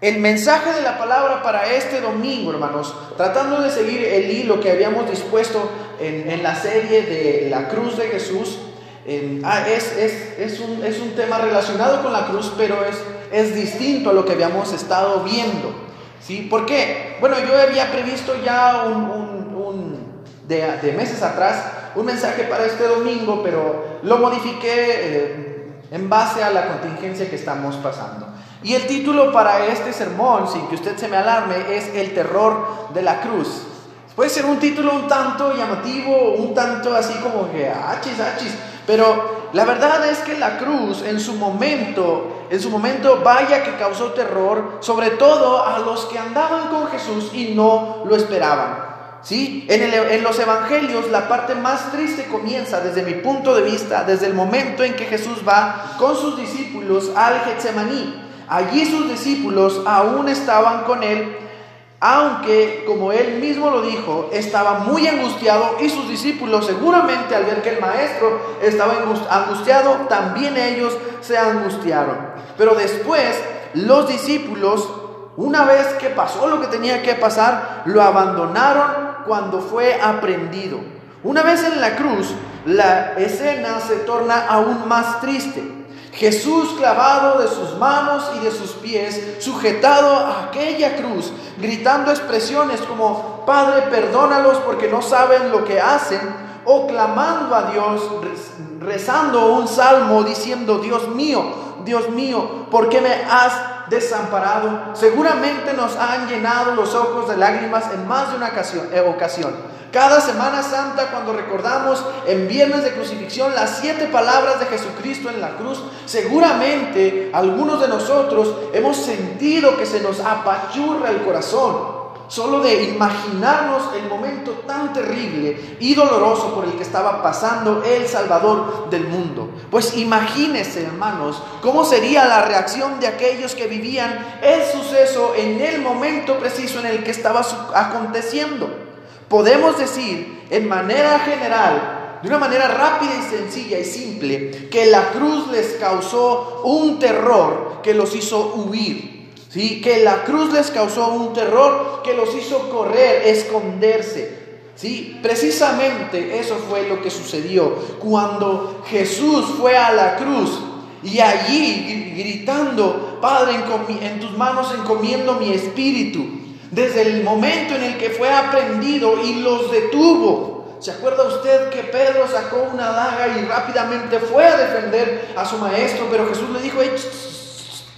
El mensaje de la palabra para este domingo, hermanos, tratando de seguir el hilo que habíamos dispuesto en, la serie de la cruz de Jesús, ah, es, un, es, un, tema relacionado con la cruz, pero es, es distinto a lo que habíamos estado viendo. ¿sí? ¿Por qué? Bueno, yo había previsto ya un, de, meses atrás un mensaje para este domingo, pero lo modifiqué eh, en base a la contingencia que estamos pasando. Y el título para este sermón, sin que usted se me alarme, es El terror de la cruz. Puede ser un título un tanto llamativo, un tanto así como que achis, achis, pero la verdad es que la cruz en su momento, en su momento vaya que causó terror, sobre todo a los que andaban con Jesús y no lo esperaban. ¿Sí? En, en, los evangelios la parte más triste comienza desde mi punto de vista, desde el momento en que Jesús va con sus discípulos al Getsemaní. Allí sus discípulos aún estaban con él, aunque, como él mismo lo dijo, estaba muy angustiado y sus discípulos seguramente al ver que el maestro estaba angustiado, también ellos se angustiaron. Pero después los discípulos, una vez que pasó lo que tenía que pasar, lo abandonaron cuando fue aprendido. Una vez en la cruz, la escena se torna aún más triste. Jesús clavado de sus manos y de sus pies, sujetado a aquella cruz, gritando expresiones como, Padre, perdónalos porque no saben lo que hacen, o clamando a Dios, rezando un salmo diciendo, Dios mío, Dios mío, ¿por qué me has desamparado? Seguramente nos han llenado los ojos de lágrimas en más de una ocasión. Cada Semana Santa, cuando recordamos en Viernes de Crucifixión las siete palabras de Jesucristo en la cruz, seguramente algunos de nosotros hemos sentido que se nos apachurra el corazón. Solo de imaginarnos el momento tan terrible y doloroso por el que estaba pasando el Salvador del mundo. Pues imagínense, hermanos, cómo sería la reacción de aquellos que vivían el suceso en el momento preciso en el que estaba aconteciendo. Podemos decir en manera general, de una manera rápida y sencilla y simple, que la cruz les causó un terror que los hizo huir. ¿Sí? Que la cruz les causó un terror que los hizo correr, esconderse. ¿sí? Precisamente eso fue lo que sucedió cuando Jesús fue a la cruz y allí gritando, Padre, en tus manos encomiendo mi espíritu. Desde el momento en el que fue aprendido y los detuvo. ¿Se acuerda usted que Pedro sacó una daga y rápidamente fue a defender a su maestro? Pero Jesús le dijo,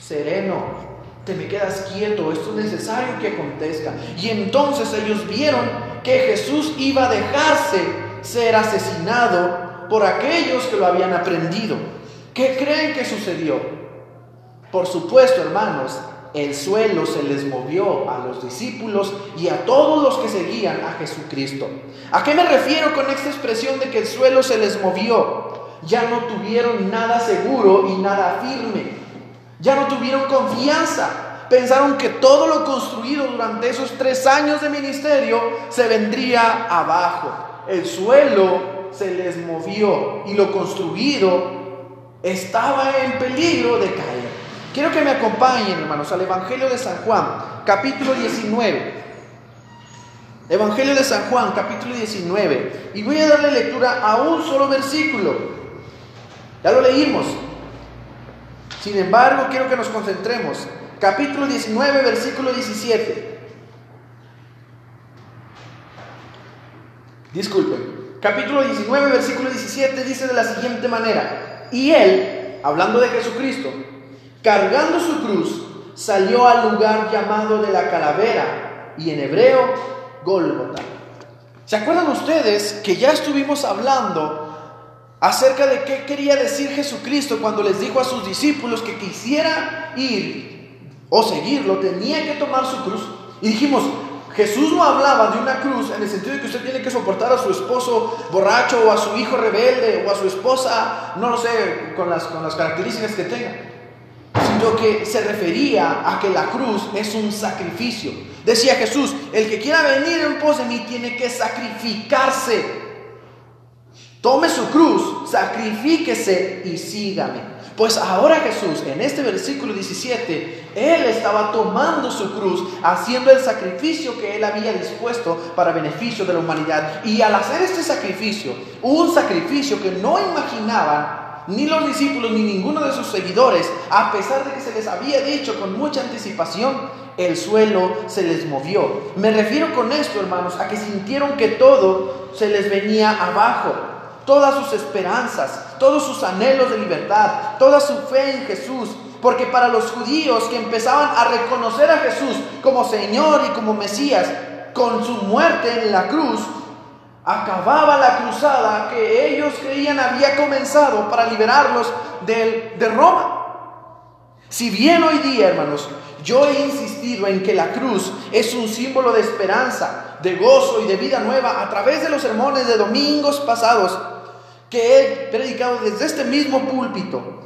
sereno, me quedas quieto, esto es necesario que acontezca. Y entonces ellos vieron que Jesús iba a dejarse ser asesinado por aquellos que lo habían aprendido. ¿Qué creen que sucedió? Por supuesto, hermanos, el suelo se les movió a los discípulos y a todos los que seguían a Jesucristo. ¿A qué me refiero con esta expresión de que el suelo se les movió? Ya no tuvieron nada seguro y nada firme. Ya no tuvieron confianza. Pensaron que todo lo construido durante esos tres años de ministerio se vendría abajo. El suelo se les movió y lo construido estaba en peligro de caer. Quiero que me acompañen, hermanos, al Evangelio de San Juan, capítulo 19. Evangelio de San Juan, capítulo 19. Y voy a darle lectura a un solo versículo. Ya lo leímos. Sin embargo, quiero que nos concentremos. Capítulo 19, versículo 17. Disculpen. Capítulo 19, versículo 17 dice de la siguiente manera. Y él, hablando de Jesucristo, Cargando su cruz, salió al lugar llamado de la calavera y en hebreo, Gólgota. ¿Se acuerdan ustedes que ya estuvimos hablando acerca de qué quería decir Jesucristo cuando les dijo a sus discípulos que quisiera ir o seguirlo, tenía que tomar su cruz? Y dijimos, Jesús no hablaba de una cruz en el sentido de que usted tiene que soportar a su esposo borracho o a su hijo rebelde o a su esposa, no lo sé, con las, con las características que tenga sino que se refería a que la cruz es un sacrificio. Decía Jesús, el que quiera venir en pos de mí tiene que sacrificarse. Tome su cruz, sacrifíquese y sígame. Pues ahora Jesús, en este versículo 17, Él estaba tomando su cruz, haciendo el sacrificio que Él había dispuesto para beneficio de la humanidad. Y al hacer este sacrificio, un sacrificio que no imaginaban ni los discípulos ni ninguno de sus seguidores, a pesar de que se les había dicho con mucha anticipación, el suelo se les movió. Me refiero con esto, hermanos, a que sintieron que todo se les venía abajo. Todas sus esperanzas, todos sus anhelos de libertad, toda su fe en Jesús. Porque para los judíos que empezaban a reconocer a Jesús como Señor y como Mesías, con su muerte en la cruz, acababa la cruzada que ellos creían había comenzado para liberarlos de, de Roma. Si bien hoy día, hermanos, yo he insistido en que la cruz es un símbolo de esperanza, de gozo y de vida nueva a través de los sermones de domingos pasados que he predicado desde este mismo púlpito.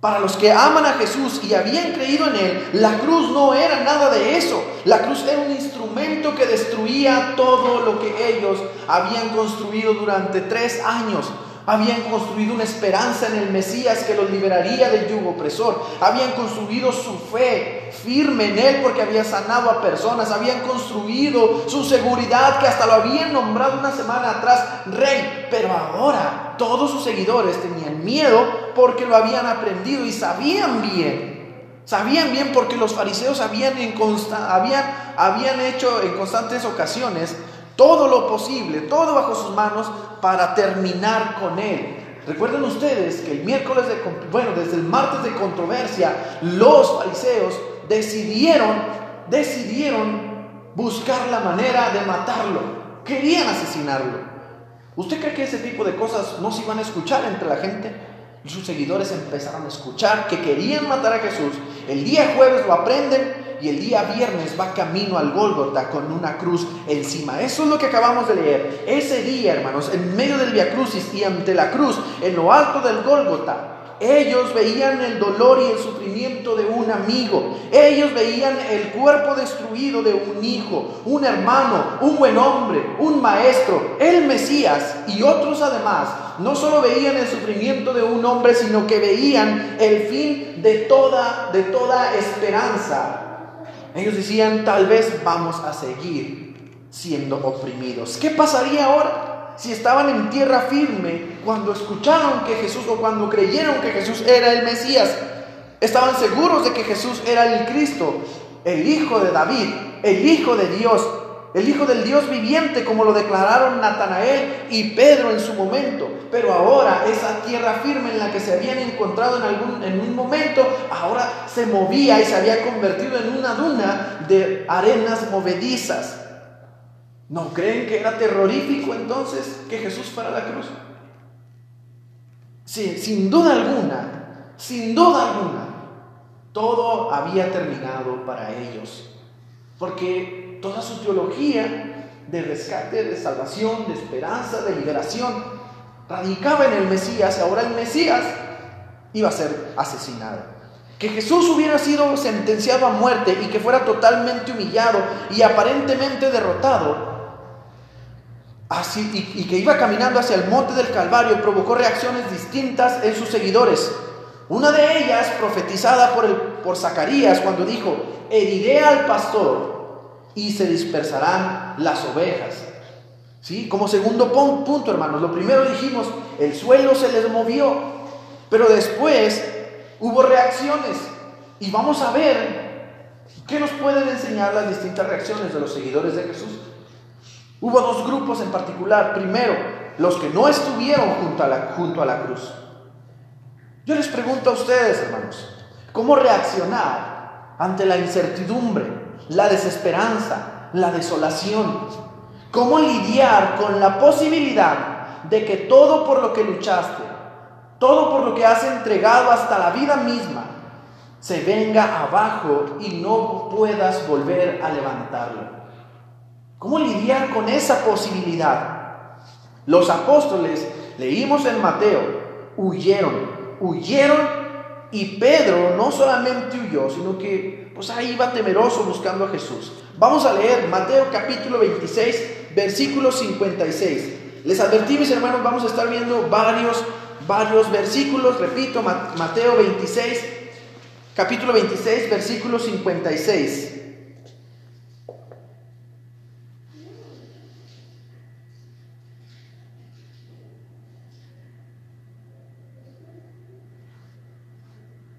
Para los que aman a Jesús y habían creído en Él, la cruz no era nada de eso. La cruz era un instrumento que destruía todo lo que ellos habían construido durante tres años habían construido una esperanza en el Mesías que los liberaría del yugo opresor. Habían construido su fe firme en Él porque había sanado a personas. Habían construido su seguridad que hasta lo habían nombrado una semana atrás rey. Pero ahora todos sus seguidores tenían miedo porque lo habían aprendido y sabían bien. Sabían bien porque los fariseos habían, habían hecho en constantes ocasiones todo lo posible, todo bajo sus manos para terminar con él. Recuerden ustedes que el miércoles de, bueno, desde el martes de controversia, los fariseos decidieron, decidieron buscar la manera de matarlo. Querían asesinarlo. ¿Usted cree que ese tipo de cosas no se iban a escuchar entre la gente? Sus seguidores empezaron a escuchar que querían matar a Jesús. El día jueves lo aprenden y el día viernes va camino al Gólgota con una cruz encima. Eso es lo que acabamos de leer. Ese día, hermanos, en medio del Via Crucis y ante la cruz, en lo alto del Gólgota, ellos veían el dolor y el sufrimiento de un amigo. Ellos veían el cuerpo destruido de un hijo, un hermano, un buen hombre, un maestro, el Mesías y otros además. No solo veían el sufrimiento de un hombre, sino que veían el fin de toda de toda esperanza. Ellos decían, tal vez vamos a seguir siendo oprimidos. ¿Qué pasaría ahora si estaban en tierra firme cuando escucharon que Jesús o cuando creyeron que Jesús era el Mesías? Estaban seguros de que Jesús era el Cristo, el Hijo de David, el Hijo de Dios, el Hijo del Dios viviente, como lo declararon Natanael y Pedro en su momento. Pero ahora esa tierra firme en la que se habían encontrado en, algún, en un momento, ahora se movía y se había convertido en una duna de arenas movedizas. ¿No creen que era terrorífico entonces que Jesús fuera a la cruz? Sí, sin duda alguna, sin duda alguna, todo había terminado para ellos. Porque toda su teología de rescate, de salvación, de esperanza, de liberación, radicaba en el Mesías. Ahora el Mesías iba a ser asesinado. Que Jesús hubiera sido sentenciado a muerte y que fuera totalmente humillado y aparentemente derrotado, así, y, que iba caminando hacia el monte del Calvario, provocó reacciones distintas en sus seguidores. Una de ellas, profetizada por, por Zacarías, cuando dijo, heriré al pastor y se dispersarán las ovejas. ¿Sí? Como segundo punto, hermanos, lo primero dijimos, el suelo se les movió, pero después hubo reacciones y vamos a ver qué nos pueden enseñar las distintas reacciones de los seguidores de Jesús. Hubo dos grupos en particular. Primero, los que no estuvieron junto a la, junto a la cruz. Yo les pregunto a ustedes, hermanos, ¿cómo reaccionar ante la incertidumbre, la desesperanza, la desolación. ¿Cómo lidiar con la posibilidad de que todo por lo que luchaste, todo por lo que has entregado hasta la vida misma, se venga abajo y no puedas volver a levantarlo? ¿Cómo lidiar con esa posibilidad? Los apóstoles, leímos en Mateo, huyeron, huyeron y Pedro no solamente huyó, sino que pues ahí iba temeroso buscando a Jesús. Vamos a leer Mateo capítulo 26, versículo 56. Les advertí, mis hermanos, vamos a estar viendo varios, varios versículos, repito, Mateo 26, capítulo 26, versículo 56.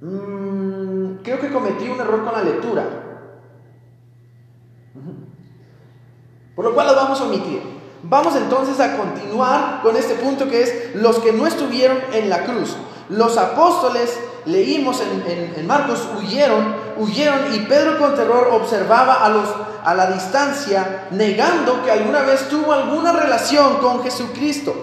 Mm, creo que cometí un error con la lectura. Por lo cual lo vamos a omitir. Vamos entonces a continuar con este punto que es los que no estuvieron en la cruz. Los apóstoles, leímos en, Marcos, huyeron, huyeron y Pedro con terror observaba a, los, a la distancia, negando que alguna vez tuvo alguna relación con Jesucristo.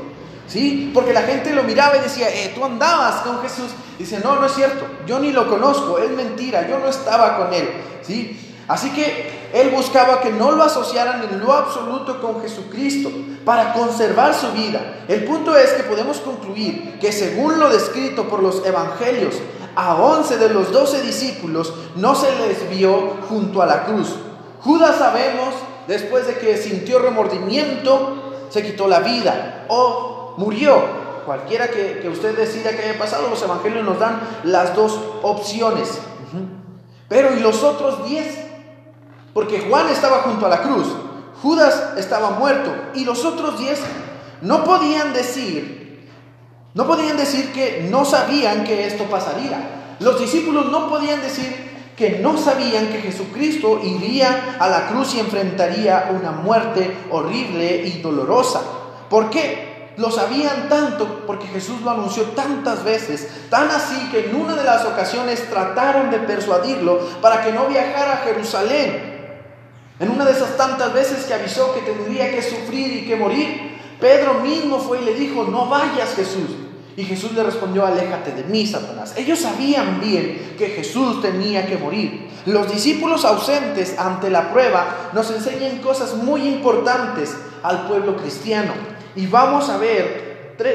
¿Sí? Porque la gente lo miraba y decía, eh, tú andabas con Jesús. Dice, no, no es cierto, yo ni lo conozco, es mentira, yo no estaba con él. ¿Sí? Así que él buscaba que no lo asociaran en lo absoluto con Jesucristo para conservar su vida. El punto es que podemos concluir que según lo descrito por los evangelios, a 11 de los 12 discípulos no se les vio junto a la cruz. Judas sabemos, después de que sintió remordimiento, se quitó la vida o murió. Cualquiera que, usted decida que haya pasado, los evangelios nos dan las dos opciones. Pero ¿y los otros 10? Porque Juan estaba junto a la cruz, Judas estaba muerto y los otros diez no podían decir, no podían decir que no sabían que esto pasaría. Los discípulos no podían decir que no sabían que Jesucristo iría a la cruz y enfrentaría una muerte horrible y dolorosa. ¿Por qué? Lo sabían tanto porque Jesús lo anunció tantas veces, tan así que en una de las ocasiones trataron de persuadirlo para que no viajara a Jerusalén en una de esas tantas veces que avisó que tendría que sufrir y que morir, Pedro mismo fue y le dijo, no vayas Jesús. Y Jesús le respondió, aléjate de mí, Satanás. Ellos sabían bien que Jesús tenía que morir. Los discípulos ausentes ante la prueba nos enseñan cosas muy importantes al pueblo cristiano. Y vamos a ver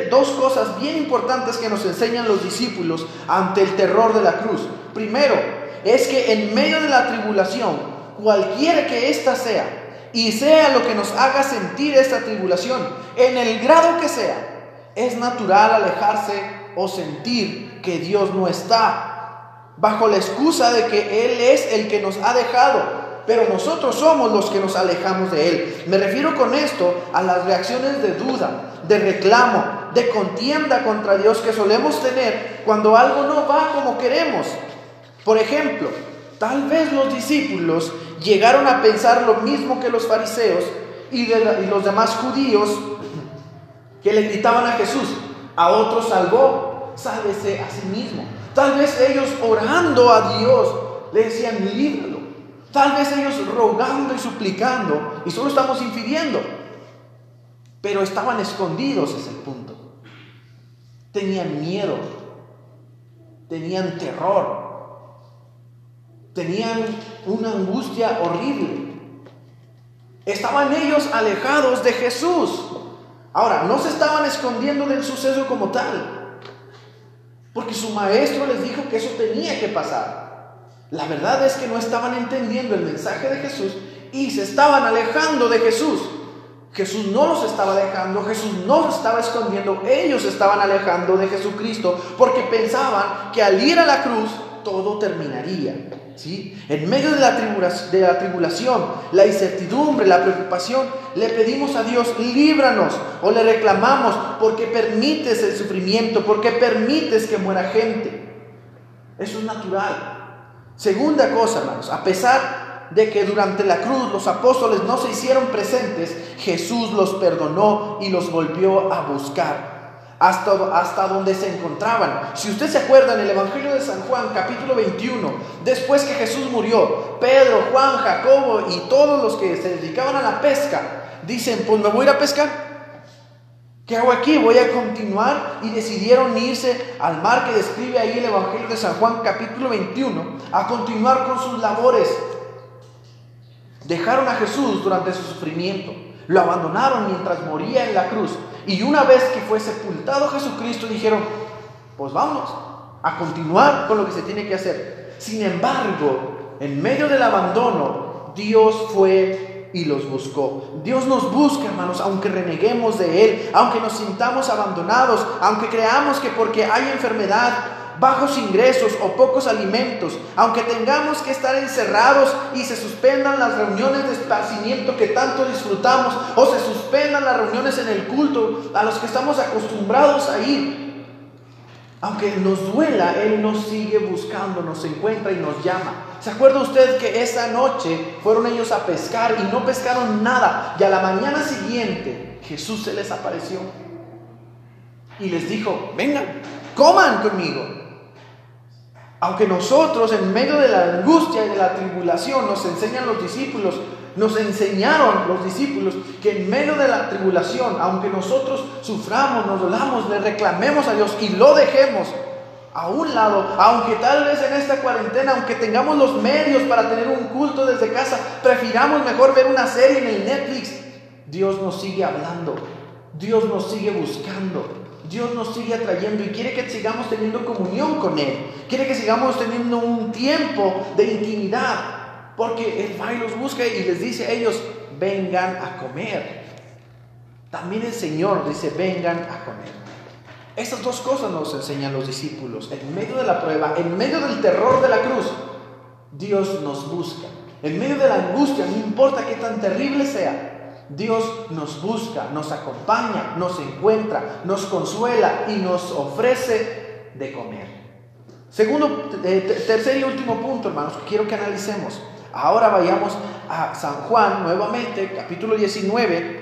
dos cosas bien importantes que nos enseñan los discípulos ante el terror de la cruz. Primero, es que en medio de la tribulación, cualquiera que ésta sea, y sea lo que nos haga sentir esta tribulación, en el grado que sea, es natural alejarse o sentir que Dios no está, bajo la excusa de que Él es el que nos ha dejado, pero nosotros somos los que nos alejamos de Él. Me refiero con esto a las reacciones de duda, de reclamo, de contienda contra Dios que solemos tener cuando algo no va como queremos. Por ejemplo, Tal vez los discípulos llegaron a pensar lo mismo que los fariseos y, los demás judíos que le gritaban a Jesús, a otro salvó, sálvese a sí mismo. Tal vez ellos orando a Dios le decían, líbralo. Tal vez ellos rogando y suplicando, y solo estamos infiriendo. Pero estaban escondidos, es el punto. Tenían miedo, tenían terror, tenían una angustia horrible. Estaban ellos alejados de Jesús. Ahora, no se estaban escondiendo del suceso como tal, porque su maestro les dijo que eso tenía que pasar. La verdad es que no estaban entendiendo el mensaje de Jesús y se estaban alejando de Jesús. Jesús no los estaba dejando, Jesús no los estaba escondiendo, ellos estaban alejando de Jesucristo porque pensaban que al ir a la cruz todo terminaría. En medio de la, de la tribulación, la incertidumbre, la preocupación, le pedimos a Dios, líbranos o le reclamamos porque permites el sufrimiento, porque permites que muera gente. Eso es natural. Segunda cosa, hermanos, a pesar de que durante la cruz los apóstoles no se hicieron presentes, Jesús los perdonó y los volvió a buscar hasta, hasta donde se encontraban. Si usted se acuerda en el Evangelio de San Juan, capítulo 21, después que Jesús murió, Pedro, Juan, Jacobo y todos los que se dedicaban a la pesca, dicen, pues me voy a ir a pescar. ¿Qué hago aquí? Voy a continuar y decidieron irse al mar que describe ahí el Evangelio de San Juan capítulo 21 a continuar con sus labores. Dejaron a Jesús durante su sufrimiento, lo abandonaron mientras moría en la cruz y una vez que fue sepultado Jesucristo, dijeron, pues vamos a continuar con lo que se tiene que hacer. Sin embargo, en medio del abandono, Dios fue y los buscó. Dios nos busca, hermanos, aunque reneguemos de Él, aunque nos sintamos abandonados, aunque creamos que porque hay enfermedad, bajos ingresos o pocos alimentos, aunque tengamos que estar encerrados y se suspendan las reuniones de esparcimiento que tanto disfrutamos, o se suspendan las reuniones en el culto a los que estamos acostumbrados a ir, aunque nos duela, Él nos sigue buscando, nos encuentra y nos llama. ¿Se acuerda usted que esa noche fueron ellos a pescar y no pescaron nada? Y a la mañana siguiente Jesús se les apareció y les dijo, vengan, coman conmigo. Aunque nosotros en medio de la angustia y de la tribulación nos enseñan los discípulos nos enseñaron los discípulos que en medio de la tribulación, aunque nosotros suframos, nos dolamos, le reclamemos a Dios y lo dejemos a un lado, aunque tal vez en esta cuarentena, aunque tengamos los medios para tener un culto desde casa, prefiramos mejor ver una serie en el Netflix, Dios nos sigue hablando, Dios nos sigue buscando. Dios nos sigue atrayendo y quiere que sigamos teniendo comunión con Él. Quiere que sigamos teniendo un tiempo de intimidad. Porque Él va los busca y les dice a ellos, vengan a comer. También el Señor dice, vengan a comer. Estas dos cosas nos enseñan los discípulos. En medio de la prueba, en medio del terror de la cruz, Dios nos busca. En medio de la angustia, no importa qué tan terrible sea, Dios nos busca, nos acompaña, nos encuentra, nos consuela y nos ofrece de comer. Segundo, eh, tercer y último punto, hermanos, que quiero que analicemos. Ahora vayamos a San Juan nuevamente, capítulo 19.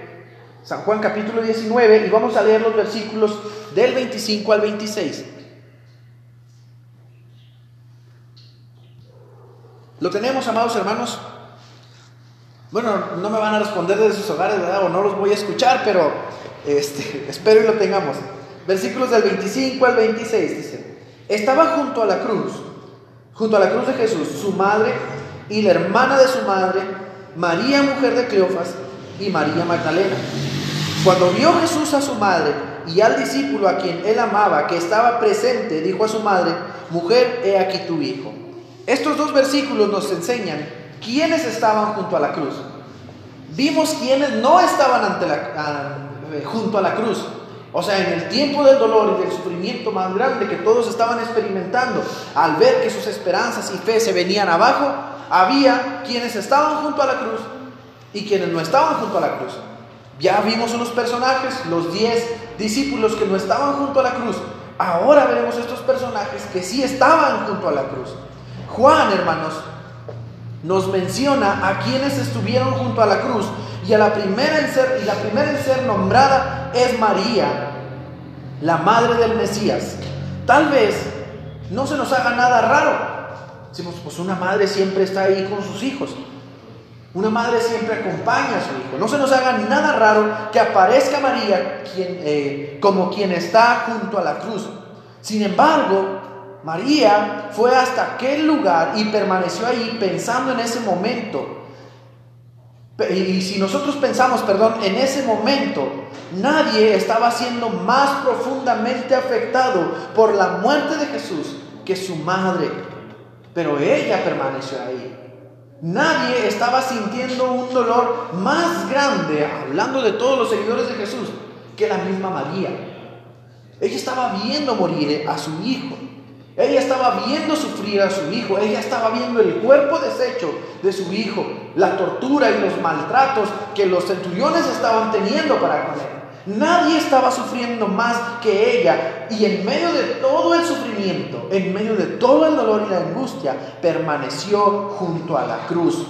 San Juan capítulo 19 y vamos a leer los versículos del 25 al 26. ¿Lo tenemos, amados hermanos? Bueno, no me van a responder desde sus hogares, ¿verdad? O no los voy a escuchar, pero este, espero y lo tengamos. Versículos del 25 al 26 dice, estaba junto a la cruz, junto a la cruz de Jesús, su madre y la hermana de su madre, María, mujer de Cleofas, y María Magdalena. Cuando vio Jesús a su madre y al discípulo a quien él amaba, que estaba presente, dijo a su madre, mujer, he aquí tu hijo. Estos dos versículos nos enseñan quiénes estaban junto a la cruz. Vimos quiénes no estaban ante la, eh, junto a la cruz. O sea, en el tiempo del dolor y del sufrimiento más grande que todos estaban experimentando, al ver que sus esperanzas y fe se venían abajo, había quienes estaban junto a la cruz y quienes no estaban junto a la cruz. Ya vimos unos personajes, los diez discípulos que no estaban junto a la cruz. Ahora veremos estos personajes que sí estaban junto a la cruz. Juan, hermanos, nos menciona a quienes estuvieron junto a la cruz y a la primera en ser y la primera en ser nombrada es María, la madre del Mesías. Tal vez no se nos haga nada raro Decimos, pues una madre siempre está ahí con sus hijos. Una madre siempre acompaña a su hijo. No se nos haga nada raro que aparezca María eh, como quien está junto a la cruz. Sin embargo, María fue hasta aquel lugar y permaneció ahí pensando en ese momento. Y si nosotros pensamos, perdón, en ese momento, nadie estaba siendo más profundamente afectado por la muerte de Jesús que su madre pero ella permaneció ahí. Nadie estaba sintiendo un dolor más grande, hablando de todos los seguidores de Jesús, que la misma María. Ella estaba viendo morir a su hijo. Ella estaba viendo sufrir a su hijo. Ella estaba viendo el cuerpo deshecho de su hijo, la tortura y los maltratos que los centuriones estaban teniendo para con él. Nadie estaba sufriendo más que ella y en medio de todo el sufrimiento, en medio de todo el dolor y la angustia, permaneció junto a la cruz.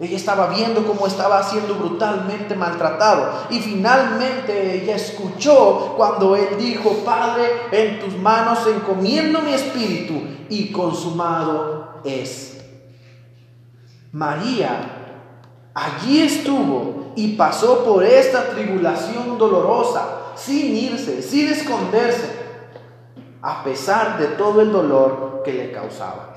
Ella estaba viendo cómo estaba siendo brutalmente maltratado y finalmente ella escuchó cuando él dijo, Padre, en tus manos encomiendo mi espíritu y consumado es. María allí estuvo y pasó por esta tribulación dolorosa, sin irse, sin esconderse, a pesar de todo el dolor que le causaba.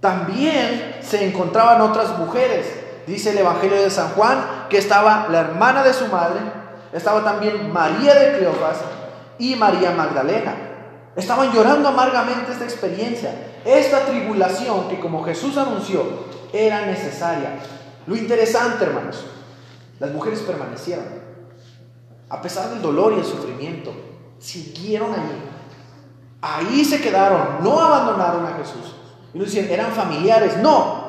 También se encontraban otras mujeres. Dice el Evangelio de San Juan que estaba la hermana de su madre, estaba también María de Cleofas y María Magdalena. Estaban llorando amargamente esta experiencia, esta tribulación que como Jesús anunció era necesaria. Lo interesante, hermanos, Las mujeres permanecieron. A pesar del dolor y el sufrimiento, siguieron allí. Ahí se quedaron, no abandonaron a Jesús. Y nos decían, eran familiares. No,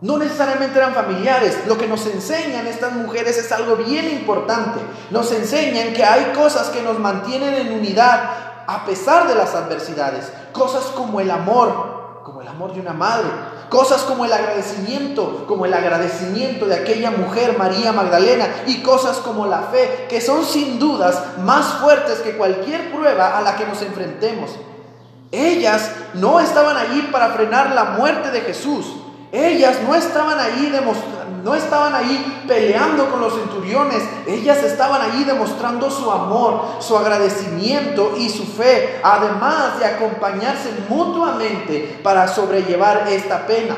no necesariamente eran familiares. Lo que nos enseñan estas mujeres es algo bien importante. Nos enseñan que hay cosas que nos mantienen en unidad a pesar de las adversidades. Cosas como el amor, como el amor de una madre, Cosas como el agradecimiento, como el agradecimiento de aquella mujer María Magdalena y cosas como la fe, que son sin dudas más fuertes que cualquier prueba a la que nos enfrentemos. Ellas no estaban allí para frenar la muerte de Jesús. Ellas no estaban ahí no estaban ahí peleando con los centuriones, ellas estaban allí demostrando su amor, su agradecimiento y su fe, además de acompañarse mutuamente para sobrellevar esta pena.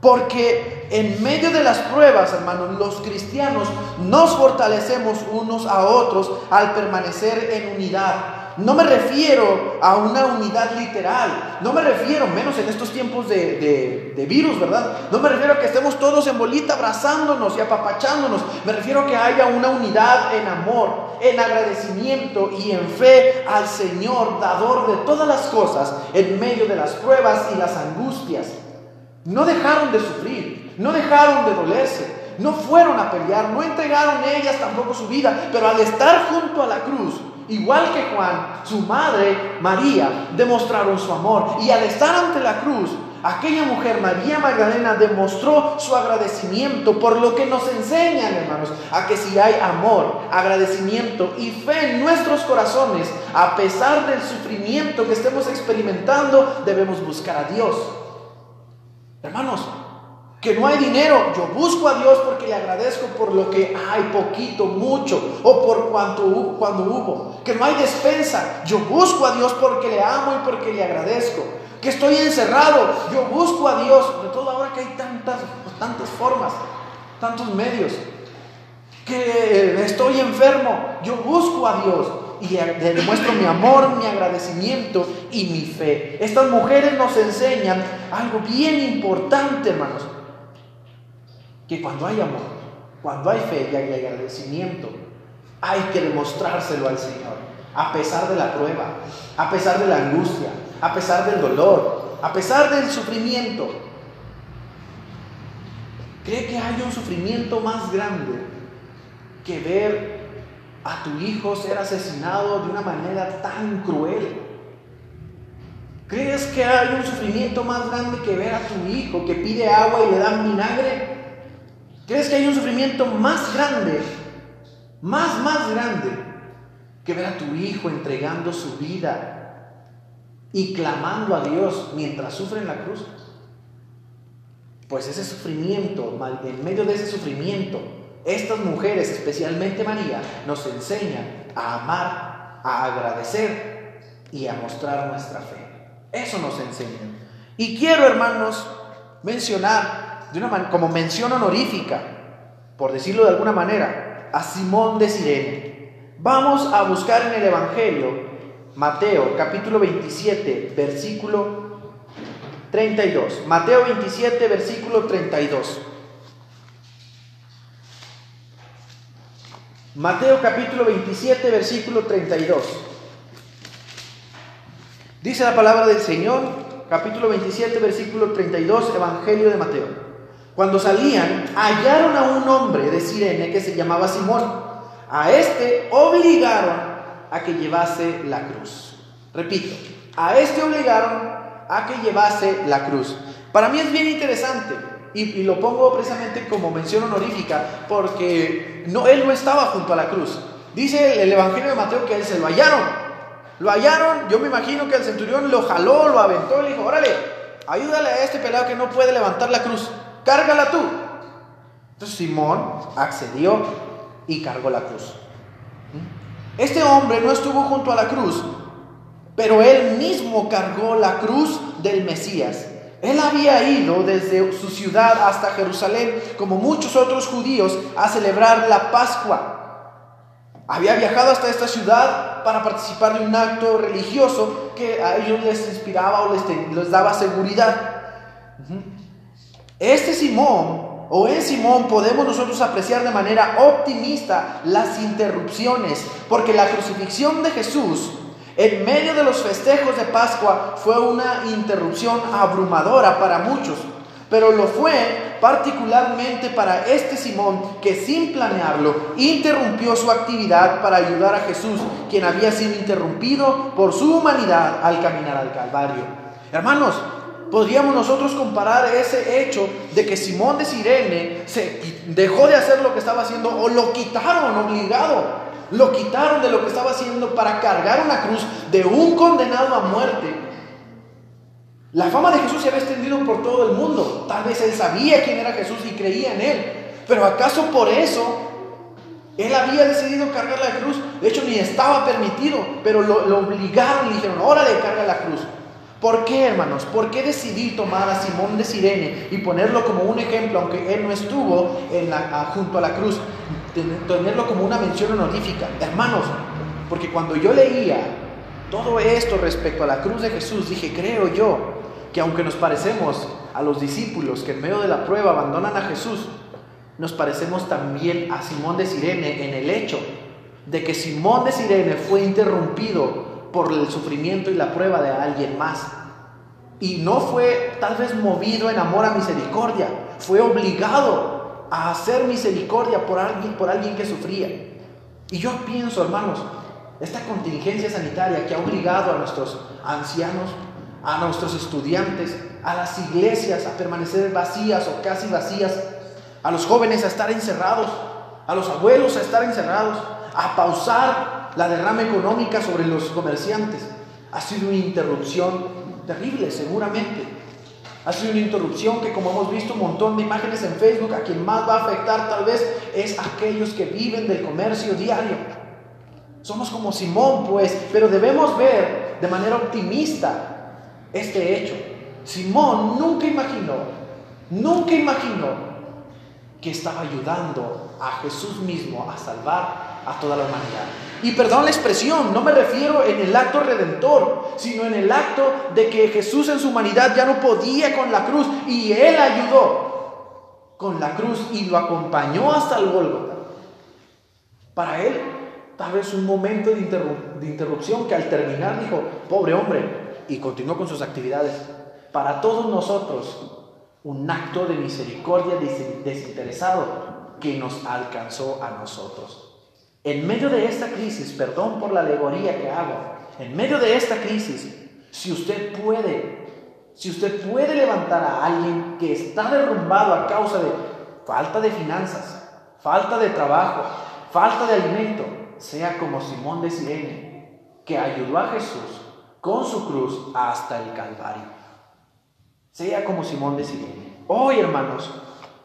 Porque en medio de las pruebas, hermanos, los cristianos nos fortalecemos unos a otros al permanecer en unidad. No me refiero a una unidad literal, no me refiero, menos en estos tiempos de, virus, ¿verdad? No me refiero a que estemos todos en bolita abrazándonos y apapachándonos, me refiero a que haya una unidad en amor, en agradecimiento y en fe al Señor, dador de todas las cosas, en medio de las pruebas y las angustias. No dejaron de sufrir, no dejaron de dolerse, no fueron a pelear, no entregaron ellas tampoco su vida, pero al estar junto a la cruz, igual que Juan, su madre María demostraron su amor. Y al estar ante la cruz, aquella mujer, María Magdalena, demostró su agradecimiento por lo que nos enseñan, hermanos, a que si hay amor, agradecimiento y fe en nuestros corazones, a pesar del sufrimiento que estemos experimentando, debemos buscar a Dios. Hermanos, que no hay dinero, yo busco a Dios porque le agradezco por lo que hay, poquito, mucho, o por cuanto cuando hubo. Que no hay despensa, yo busco a Dios porque le amo y porque le agradezco. Que estoy encerrado, yo busco a Dios, sobre todo ahora que hay tantas, tantas formas, tantos medios. Que estoy enfermo, yo busco a Dios y le demuestro mi amor, mi agradecimiento y mi fe. Estas mujeres nos enseñan algo bien importante, hermanos que cuando hay amor, cuando hay fe y hay agradecimiento, hay que demostrárselo al Señor, a pesar de la prueba, a pesar de la angustia, a pesar del dolor, a pesar del sufrimiento. ¿Cree que hay un sufrimiento más grande que ver a tu hijo ser asesinado de una manera tan cruel? ¿Crees que hay un sufrimiento más grande que ver a tu hijo que pide agua y le dan vinagre? ¿Crees que hay un sufrimiento más grande, más, más grande, que ver a tu hijo entregando su vida y clamando a Dios mientras sufre en la cruz? Pues ese sufrimiento, en medio de ese sufrimiento, estas mujeres, especialmente María, nos enseñan a amar, a agradecer y a mostrar nuestra fe. Eso nos enseñan. Y quiero, hermanos, mencionar como mención honorífica, por decirlo de alguna manera, a Simón de Sirene. Vamos a buscar en el Evangelio, Mateo capítulo 27, versículo 32. Mateo 27, versículo 32. Mateo capítulo 27, versículo 32. Dice la palabra del Señor, capítulo 27, versículo 32, Evangelio de Mateo. Cuando salían, hallaron a un hombre de Sirene que se llamaba Simón. A este obligaron a que llevase la cruz. Repito, a este obligaron a que llevase la cruz. Para mí es bien interesante y, lo pongo precisamente como mención honorífica porque no, él no estaba junto a la cruz. Dice el Evangelio de Mateo que él se lo hallaron. Lo hallaron, yo me imagino que el centurión lo jaló, lo aventó y le dijo, órale, ayúdale a este pelado que no puede levantar la cruz cárgala tú. Entonces Simón accedió y cargó la cruz. Este hombre no estuvo junto a la cruz, pero él mismo cargó la cruz del Mesías. Él había ido desde su ciudad hasta Jerusalén, como muchos otros judíos, a celebrar la Pascua. Había viajado hasta esta ciudad para participar de un acto religioso que a ellos les inspiraba o les, les daba seguridad. Este Simón o en Simón podemos nosotros apreciar de manera optimista las interrupciones, porque la crucifixión de Jesús en medio de los festejos de Pascua fue una interrupción abrumadora para muchos, pero lo fue particularmente para este Simón que sin planearlo interrumpió su actividad para ayudar a Jesús, quien había sido interrumpido por su humanidad al caminar al Calvario. Hermanos, podríamos nosotros comparar ese hecho de que Simón de Sirene se dejó de hacer lo que estaba haciendo o lo quitaron obligado lo quitaron de lo que estaba haciendo para cargar una cruz de un condenado a muerte. La fama de Jesús se había extendido por todo el mundo. Tal vez él sabía quién era Jesús y creía en él. Pero acaso por eso él había decidido cargar la cruz. De hecho, ni estaba permitido, pero lo, obligaron y dijeron, órale, carga la cruz. ¿Por qué, hermanos? ¿Por qué decidí tomar a Simón de Sirene y ponerlo como un ejemplo, aunque él no estuvo junto a la cruz? tenerlo como una mención honorífica. Hermanos, porque cuando yo leía todo esto respecto a la cruz de Jesús, dije, creo yo que aunque nos parecemos a los discípulos que en medio de la prueba abandonan a Jesús, nos parecemos también a Simón de Sirene en el hecho de que Simón de Sirene fue interrumpido por el sufrimiento y la prueba de alguien más. Y no fue tal vez movido en amor a misericordia, fue obligado a hacer misericordia por alguien, por alguien que sufría. Y yo pienso, hermanos, esta contingencia sanitaria que ha obligado a nuestros ancianos, a nuestros estudiantes, a las iglesias a permanecer vacías o casi vacías, a los jóvenes a estar encerrados, a los abuelos a estar encerrados, a pausar la derrama económica sobre los comerciantes. Ha sido una interrupción terrible, seguramente. Ha sido una interrupción que como hemos visto un montón de imágenes en Facebook, a quien más va a afectar tal vez es aquellos que viven del comercio diario. Somos como Simón, pues, pero debemos ver de manera optimista este hecho. Simón nunca imaginó, nunca imaginó que estaba ayudando a Jesús mismo a salvar a toda la humanidad. Y perdón la expresión, no me refiero en el acto redentor, sino en el acto de que Jesús en su humanidad ya no podía con la cruz y Él ayudó con la cruz y lo acompañó hasta el Gólgota. Para Él, tal vez un momento de, de interrupción que al terminar dijo, pobre hombre, y continuó con sus actividades. Para todos nosotros, un acto de misericordia desinteresado que nos alcanzó a nosotros. En medio de esta crisis, perdón por la alegoría que hago, en medio de esta crisis, si usted puede, si usted puede levantar a alguien que está derrumbado a causa de falta de finanzas, falta de trabajo, falta de alimento, sea como Simón de Sirene, que ayudó a Jesús con su cruz hasta el Calvario. Sea como Simón de Sirene. Hoy, hermanos,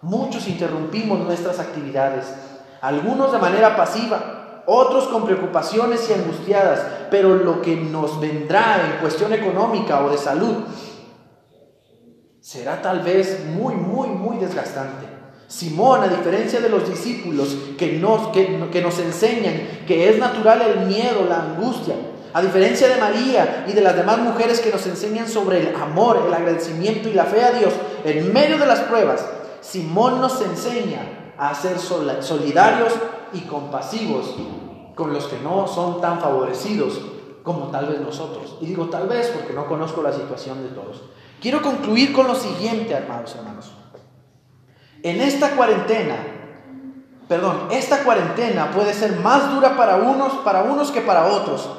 muchos interrumpimos nuestras actividades algunos de manera pasiva, otros con preocupaciones y angustiadas, pero lo que nos vendrá en cuestión económica o de salud será tal vez muy, muy, muy desgastante. Simón, a diferencia de los discípulos que nos, que, que nos enseñan que es natural el miedo, la angustia, a diferencia de María y de las demás mujeres que nos enseñan sobre el amor, el agradecimiento y la fe a Dios, en medio de las pruebas, Simón nos enseña a ser solidarios y compasivos con los que no son tan favorecidos como tal vez nosotros. Y digo tal vez porque no conozco la situación de todos. Quiero concluir con lo siguiente, hermanos hermanos. En esta cuarentena, perdón, esta cuarentena puede ser más dura para unos, para unos que para otros.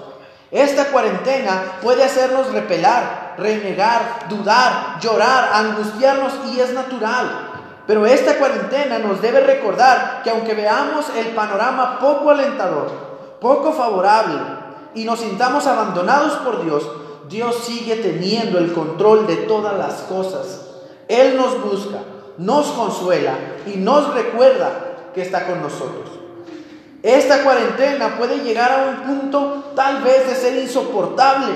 Esta cuarentena puede hacernos repelar, renegar, dudar, llorar, angustiarnos y es natural. Pero esta cuarentena nos debe recordar que aunque veamos el panorama poco alentador, poco favorable y nos sintamos abandonados por Dios, Dios sigue teniendo el control de todas las cosas. Él nos busca, nos consuela y nos recuerda que está con nosotros. Esta cuarentena puede llegar a un punto tal vez de ser insoportable,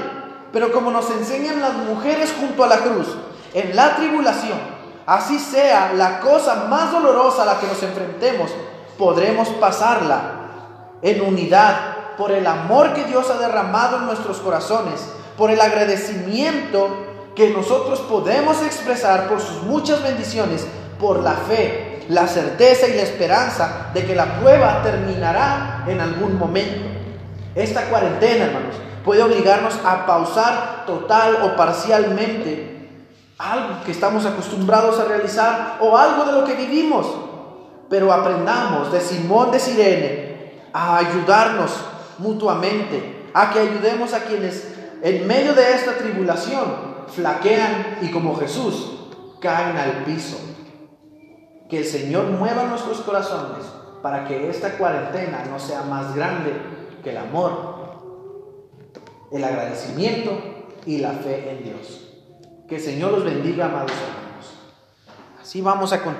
pero como nos enseñan las mujeres junto a la cruz, en la tribulación, así sea la cosa más dolorosa a la que nos enfrentemos, podremos pasarla en unidad por el amor que Dios ha derramado en nuestros corazones, por el agradecimiento que nosotros podemos expresar por sus muchas bendiciones, por la fe la certeza y la esperanza de que la prueba terminará en algún momento. Esta cuarentena, hermanos, puede obligarnos a pausar total o parcialmente algo que estamos acostumbrados a realizar o algo de lo que vivimos. Pero aprendamos de Simón de Sirene a ayudarnos mutuamente, a que ayudemos a quienes en medio de esta tribulación flaquean y como Jesús caen al piso. Que el Señor mueva nuestros corazones para que esta cuarentena no sea más grande que el amor, el agradecimiento y la fe en Dios. Que el Señor los bendiga, amados hermanos. Así vamos a continuar.